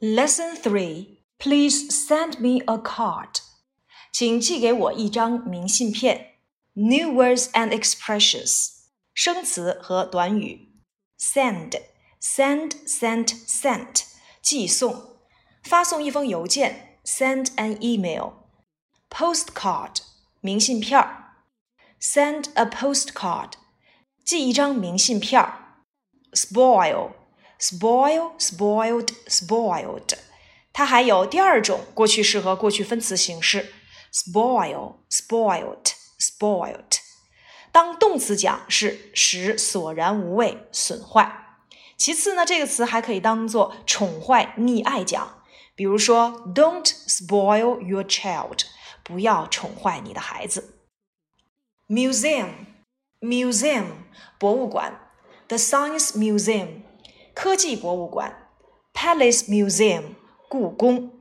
Lesson 3 Please send me a card. 请寄给我一张明信片。New words and expressions. 生词和短语。Send, send, sent, sent. 寄送。发送一封邮件。Send an email. Postcard. 明信片儿。Send a postcard. 寄一张明信片儿。Spoil. spoil, spoiled, spoiled。它还有第二种过去式和过去分词形式：spoil, spoiled, spoiled。当动词讲是使索然无味、损坏。其次呢，这个词还可以当做宠坏、溺爱讲。比如说，Don't spoil your child，不要宠坏你的孩子。Museum, museum，博物馆。The Science Museum 科技博物馆，Palace Museum，故宫。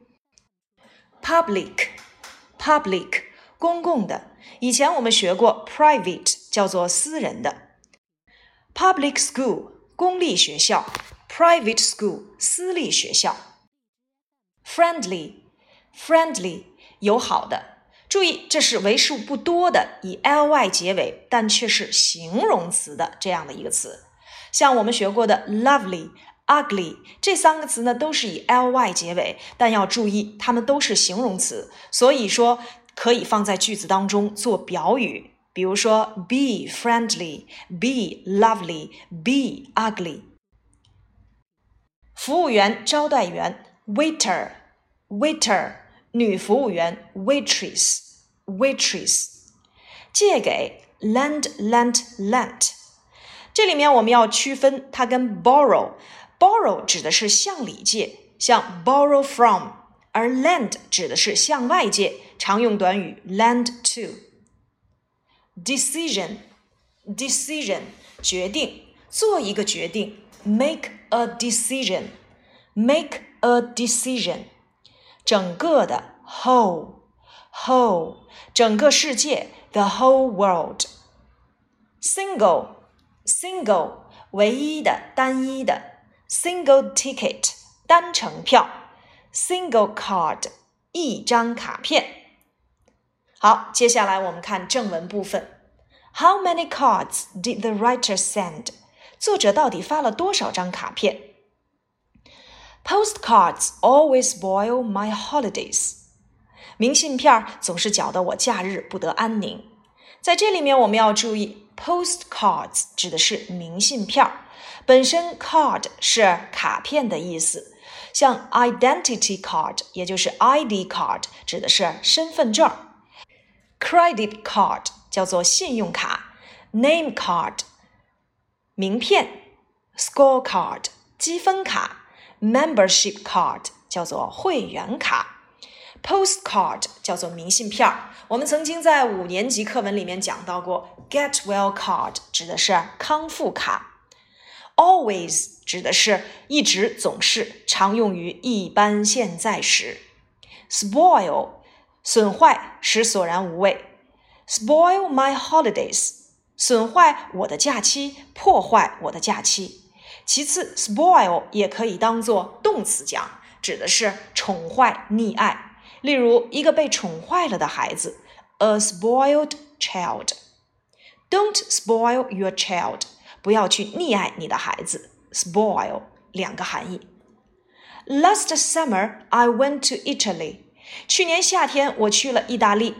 Public，public，公共的。以前我们学过，private 叫做私人的。Public school，公立学校；private school，私立学校。Friendly，friendly，友好的。注意，这是为数不多的以 ly 结尾，但却是形容词的这样的一个词。像我们学过的 lovely、ugly 这三个词呢，都是以 ly 结尾，但要注意，它们都是形容词，所以说可以放在句子当中做表语。比如说，be friendly、be lovely、be ugly。服务员、招待员，waiter、waiter，女服务员，waitress、waitress。借给，lend、lent、lent。 这里面我们要区分它跟 borrow，borrow 指的是向里借，像 borrow from，而 lend 指的是向外借，常用短语 lend to。decision，decision 决定，做一个决定，make a decision，make a decision。整个的 whole，whole 整个世界 the whole world。single。 single 唯一的、单一的；single ticket 单程票；single card 一张卡片。好，接下来我们看正文部分。How many cards did the writer send？作者到底发了多少张卡片？Postcards always spoil my holidays。明信片总是搅得我假日不得安宁。 在这里面，我们要注意。Postcards 指的是明信片儿，本身 card 是卡片的意思，像 identity card 也就是 ID card 指的是身份证，credit card 叫做信用卡，name card 名片，scorecard 积分卡，membership card 叫做会员卡。Postcard 叫做明信片儿，我们曾经在五年级课文里面讲到过。Get well card 指的是康复卡。Always 指的是一直、总是，常用于一般现在时。Spoil 损坏，使索然无味。Spoil my holidays 损坏我的假期，破坏我的假期。其次，spoil 也可以当做动词讲，指的是宠坏、溺爱。例如，一个被宠坏了的孩子，a spoiled child。Don't spoil your child，不要去溺爱你的孩子。Spoil 两个含义。Last summer I went to Italy。去年夏天我去了意大利。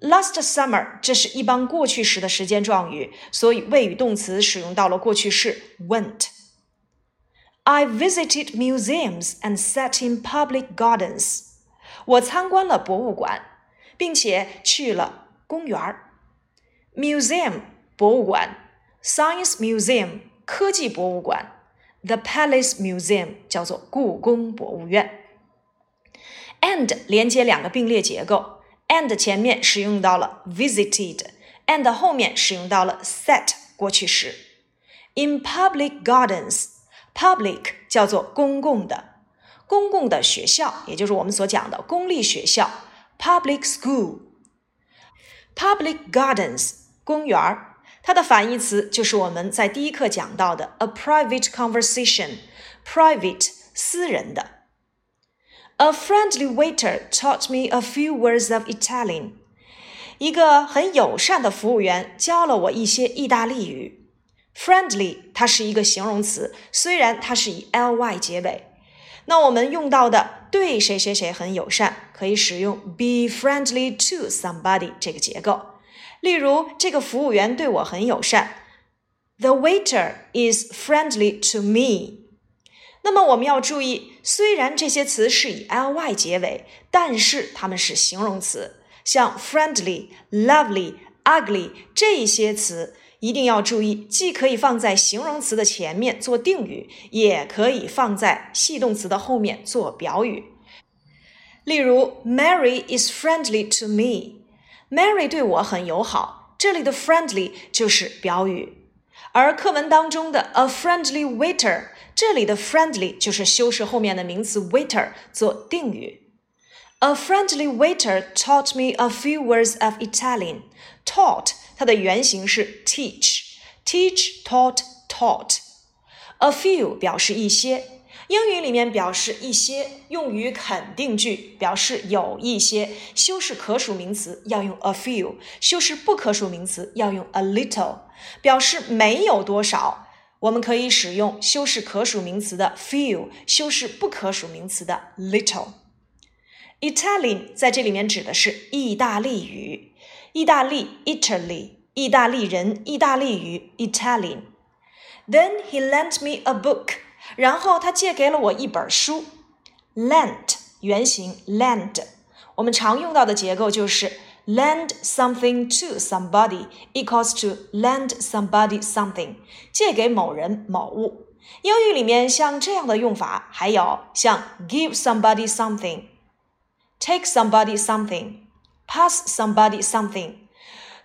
Last summer 这是一般过去时的时间状语，所以谓语动词使用到了过去式 went。I visited museums and sat in public gardens。 我参观了博物馆，并且去了公园儿。Museum 博物馆，Science Museum 科技博物馆，The Palace Museum 叫做故宫博物院。And 连接两个并列结构，and 前面使用到了 visited，and 后面使用到了 set 过去时。In public gardens，public 叫做公共的。公共的学校，也就是我们所讲的公立学校，public school，public gardens，公园儿。它的反义词就是我们在第一课讲到的 a private conversation，private 私人的 A friendly waiter taught me a few words of Italian. 一个很友善的服务员教了我一些意大利语。Friendly 它是一个形容词，虽然它是以 ly 结尾。那我们用到的对谁谁谁很友善，可以使用 be friendly to somebody 这个结构。例如，这个服务员对我很友善。The waiter is friendly to me. 那么我们要注意，虽然这些词是以 ly 结尾，但是它们是形容词。像 friendly、lovely、ugly 这些词，一定要注意，既可以放在形容词的前面做定语，也可以放在系动词的后面做表语。例如，Mary is friendly to me. Mary 对我很友好。这里的 friendly 就是表语，而课文当中的 a friendly waiter。这里的 friendly 就是修饰后面的名词 waiter 做定语。A friendly waiter taught me a few words of Italian. Taught 它的原型是 teach，teach taught taught。A few 表示一些，英语里面表示一些用于肯定句，表示有一些。修饰可数名词要用 a few，修饰不可数名词要用 a little，表示没有多少。我们可以使用修饰可数名词的 few，修饰不可数名词的 little。Italian 在这里面指的是意大利语，意大利 Italy，意大利人，意大利语 Italian。Then he lent me a book，然后他借给了我一本书。Lent 原型 lend，我们常用到的结构就是。lend something to somebody equals to lend somebody something，借给某人某物。英语里面像这样的用法还有像 give somebody something，take somebody something，pass somebody something，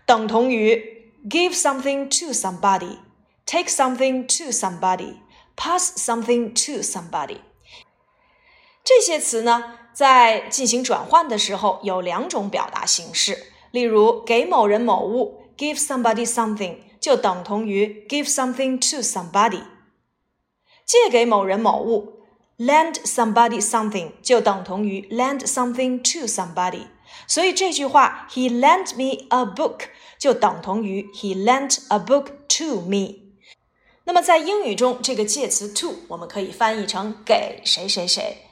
等同于 give something to somebody，take something to somebody，pass something to somebody。这些词呢？在进行转换的时候，有两种表达形式。例如，给某人某物，give somebody something，就等同于 give something to somebody；借给某人某物，lend somebody something，就等同于 lend something to somebody。 所以这句话，He lent me a book，就等同于 He lent a book to me。那么在英语中，这个介词 to 我们可以翻译成给谁谁谁。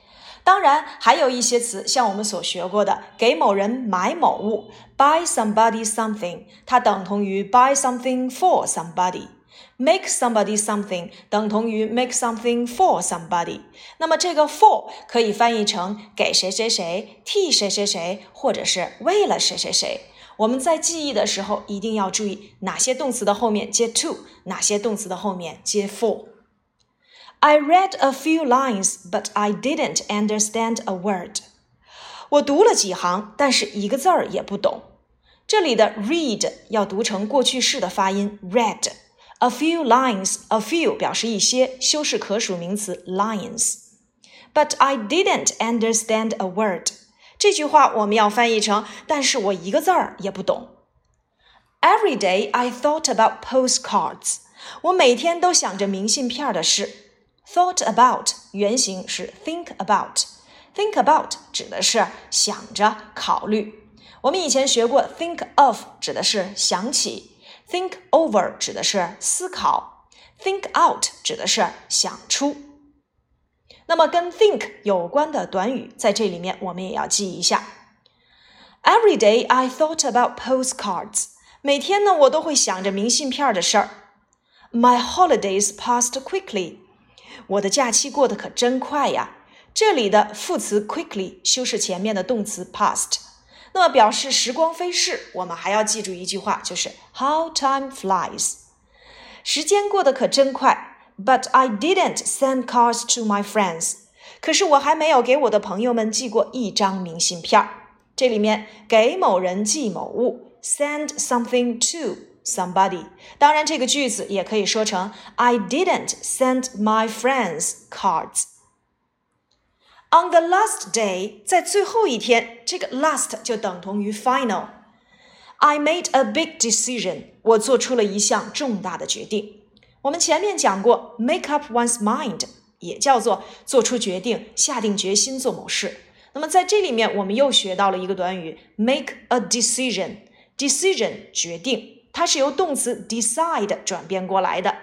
当然，还有一些词，像我们所学过的，给某人买某物，buy somebody something，它等同于 buy something for somebody somebody；make somebody something 等同于 make something for somebody。那么这个 for 可以翻译成给谁谁谁，替谁谁谁，或者是为了谁谁谁。我们在记忆的时候一定要注意哪些动词的后面接 to，哪些动词的后面接 for。I read a few lines, but I didn't understand a word. 我读了几行，但是一个字儿也不懂。这里的 read 要读成过去式的发音 read。 A few lines, a few 表示一些，修饰可数名词 lines。But I didn't understand a word。这句话我们要翻译成，但是我一个字儿也不懂。Every day I thought about postcards。我每天都想着明信片的事。Thought about 原型是 think about，think about 指的是想着、考虑。我们以前学过 think of 指的是想起 ，think over 指的是思考，think out 指的是想出。那么跟 think 有关的短语在这里面我们也要记一下。Every day I thought about postcards。每天呢我都会想着明信片的事儿。My holidays passed quickly。我的假期过得可真快呀！这里的副词 quickly 修饰前面的动词 past，那么表示时光飞逝，我们还要记住一句话，就是 how time flies，时间过得可真快。But I didn't send cards to my friends，可是我还没有给我的朋友们寄过一张明信片儿。这里面给某人寄某物，send something to。somebody。当然，这个句子也可以说成 I didn't send my friends cards. On the last day，在最后一天，这个 last 就等同于 final。I made a big decision，我做出了一项重大的决定。我们前面讲过，make up one's mind 也叫做做出决定、下定决心做某事。那么在这里面，我们又学到了一个短语，make a decision。decision 决定，它是由动词 decide 转变过来的。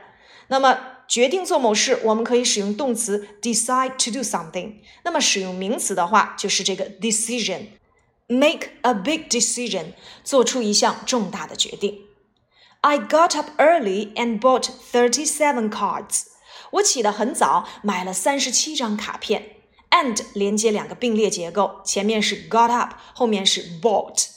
那么决定做某事，我们可以使用动词 decide to do something。那么使用名词的话，就是这个 decision。make a big decision，做出一项重大的决定。I got up early and bought thirty-seven cards。我起得很早，买了三十七张卡片。and 连接两个并列结构，前面是 got up，后面是 bought。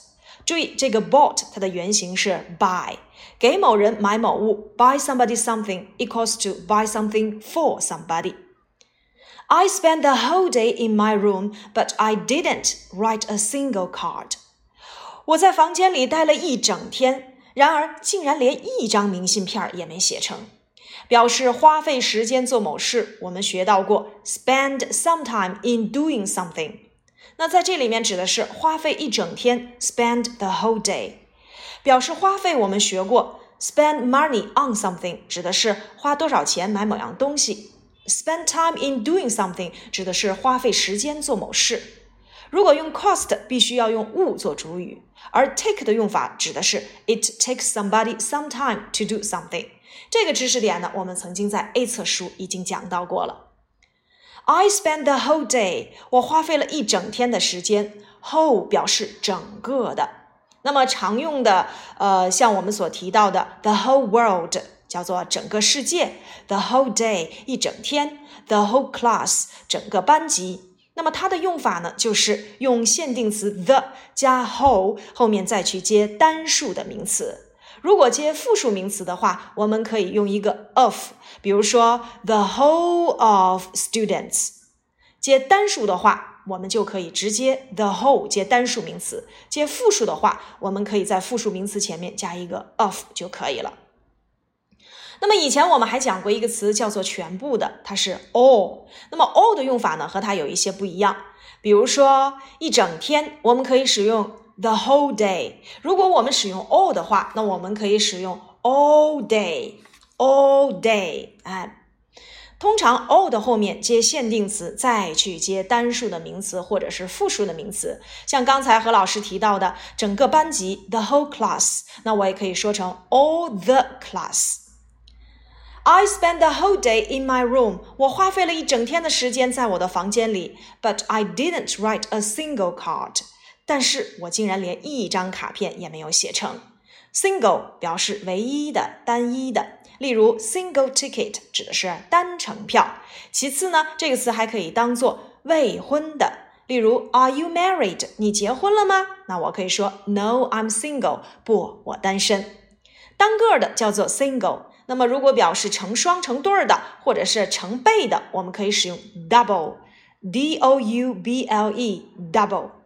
注意这个 bought 它的原型是 buy，给某人买某物，buy somebody something equals to buy something for somebody。I spent the whole day in my room, but I didn't write a single card. 我在房间里待了一整天，然而竟然连一张明信片也没写成。表示花费时间做某事，我们学到过 spend some time in doing something。 那在这里面指的是花费一整天，spend the whole day。表示花费我们学过 spend money on something，指的是花多少钱买某样东西。spend time in doing something 指的是花费时间做某事。如果用 cost，必须要用物做主语，而 take 的用法指的是 it takes somebody some time to do something。这个知识点呢，我们曾经在 A 册书已经讲到过了。I spent the whole day，我花费了一整天的时间。whole 表示整个的，那么常用的，呃，像我们所提到的 the whole world 叫做整个世界，the whole day 一整天，the whole class 整个班级。那么它的用法呢，就是用限定词 the 加 whole 后面再去接单数的名词。如果接复数名词的话，我们可以用一个 of，比如说 the whole of students。接单数的话，我们就可以直接 the whole 接单数名词。接复数的话，我们可以在复数名词前面加一个 of 就可以了。那么以前我们还讲过一个词叫做全部的，它是 all。那么 all 的用法呢，和它有一些不一样。比如说一整天，我们可以使用。the whole day。如果我们使用 all 的话，那我们可以使用 all day，all day。哎，通常 all 的后面接限定词，再去接单数的名词或者是复数的名词。像刚才何老师提到的整个班级 the whole class，那我也可以说成 all the class。I spent the whole day in my room. 我花费了一整天的时间在我的房间里，but I didn't write a single card. 但是我竟然连一张卡片也没有写成。Single 表示唯一的、单一的，例如 single ticket 指的是单程票。其次呢，这个词还可以当做未婚的，例如 Are you married？你结婚了吗？那我可以说 No，I'm single。不，我单身。单个的叫做 single。那么如果表示成双成对儿的，或者是成倍的，我们可以使用 double，d o u b l e，double。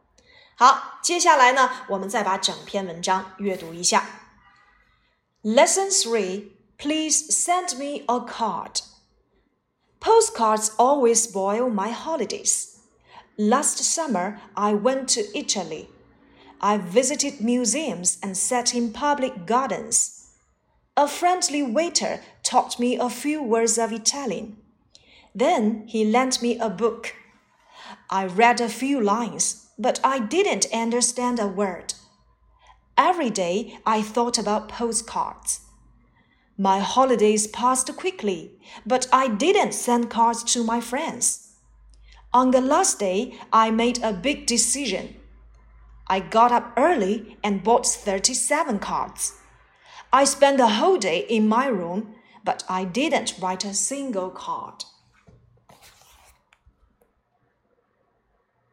好，接下来呢，我们再把整篇文章阅读一下。Lesson three. Please send me a card. Postcards always spoil my holidays. Last summer, I went to Italy. I visited museums and sat in public gardens. A friendly waiter taught me a few words of Italian. Then he lent me a book. I read a few lines but I didn't understand a word. Every day I thought about postcards. My holidays passed quickly, but I didn't send cards to my friends. On the last day, I made a big decision. I got up early and bought 37 cards. I spent the whole day in my room, but I didn't write a single card.